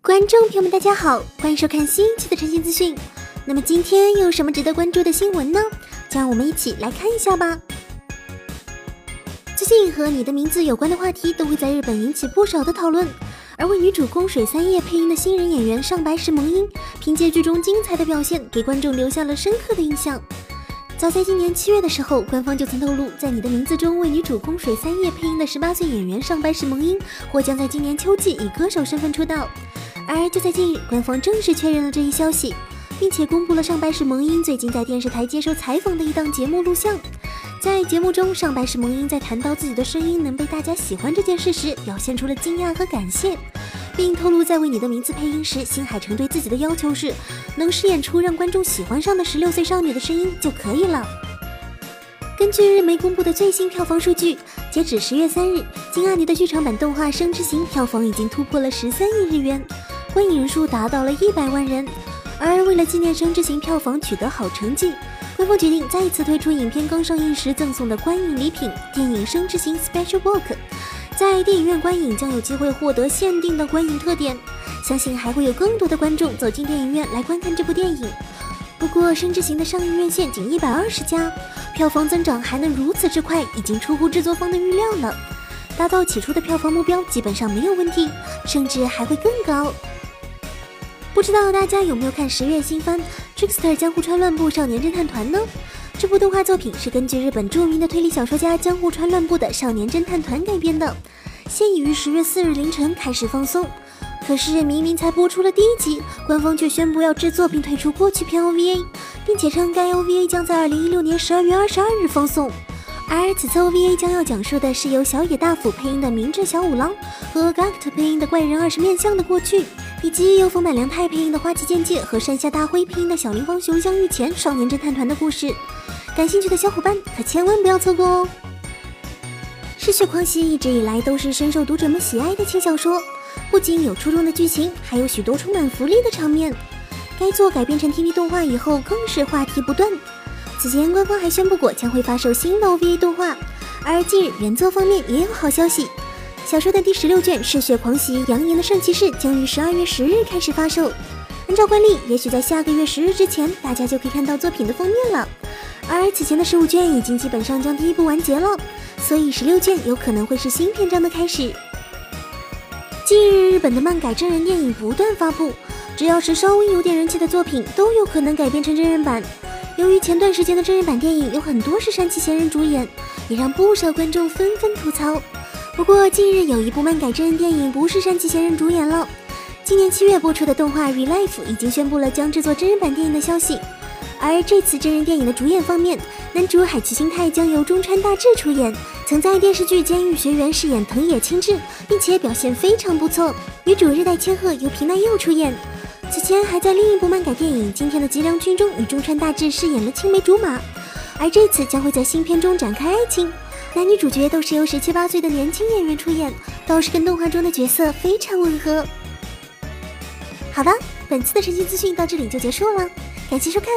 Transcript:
观众朋友们，大家好，欢迎收看新一期的晨星资讯。那么今天有什么值得关注的新闻呢？就让我们一起来看一下吧。最近和你的名字有关的话题都会在日本引起不少的讨论。而为女主宫水三叶配音的新人演员上白石萌音，凭借剧中精彩的表现，给观众留下了深刻的印象。早在今年七月的时候，官方就曾透露，在你的名字中为女主宫水三叶配音的十八岁演员上白石萌音，或将在今年秋季以歌手身份出道。而就在近日，官方正式确认了这一消息，并且公布了上白石萌音最近在电视台接受采访的一档节目录像。在节目中，上白石萌音在谈到自己的声音能被大家喜欢这件事时，表现出了惊讶和感谢，并透露在为你的名字配音时，新海诚对自己的要求是能饰演出让观众喜欢上的十六岁少女的声音就可以了。根据日媒公布的最新票房数据，截止十月三日，金阿尼的剧场版动画《生之行》票房已经突破了十三亿日元，观影人数达到了一百万人。而为了纪念《生之行》票房取得好成绩。官方决定再一次推出影片刚上映时赠送的观影礼品——电影《生之行 Special Book》。在电影院观影将有机会获得限定的观影特点，相信还会有更多的观众走进电影院来观看这部电影。不过，《生之行》的上映院线仅一百二十家，票房增长还能如此之快，已经出乎制作方的预料了。达到起初的票房目标基本上没有问题，甚至还会更高。不知道大家有没有看十月新番《Trickster 江户川乱步少年侦探团》呢？这部动画作品是根据日本著名的推理小说家江户川乱步的《少年侦探团》改编的，现已于十月四日凌晨开始放送。可是明明才播出了第一集，官方却宣布要制作并推出过去篇 OVA，并且称该 OVA 将在二零一六年十二月二十二日放送。而此次 OVA 将要讲述的是由小野大辅配音的明智小五郎和 GACKT 配音的怪人二十面相的过去。以及由丰满良太配音的花崎健介和山下大辉配音的小林芳雄相遇前少年侦探团的故事，感兴趣的小伙伴可千万不要错过哦！《嗜血狂喜》一直以来都是深受读者们喜爱的轻小说，不仅有出众的剧情，还有许多充满福利的场面。该作改编成 TV 动画以后，更是话题不断。此前官方还宣布过将会发售新的 OVA 动画，而近日原作方面也有好消息。小说的第十六卷《嗜血狂喜》扬言的圣骑士将于十二月十日开始发售。按照惯例，也许在下个月十日之前，大家就可以看到作品的封面了。而此前的十五卷已经基本上将第一部完结了，所以十六卷有可能会是新篇章的开始。近日，日本的漫改真人电影不断发布，只要是稍微有点人气的作品，都有可能改编成真人版。由于前段时间的真人版电影有很多是山崎贤人主演，也让不少观众纷纷吐槽。不过近日有一部漫改真人电影不是山崎贤人主演了。今年七月播出的动画《Relife》已经宣布了将制作真人版电影的消息。而这次真人电影的主演方面，男主海崎新太将由中川大志出演，曾在电视剧《监狱学园》饰演藤野清志，并且表现非常不错。女主日代千鹤由平奈佑出演。此前还在另一部漫改电影《今天的吉良君》中与中川大志饰演了青梅竹马，而这次将会在新片中展开爱情。男女主角都是由十七八岁的年轻演员出演，倒是跟动画中的角色非常吻合。好的，本次的神奇资讯到这里就结束了，感谢收看。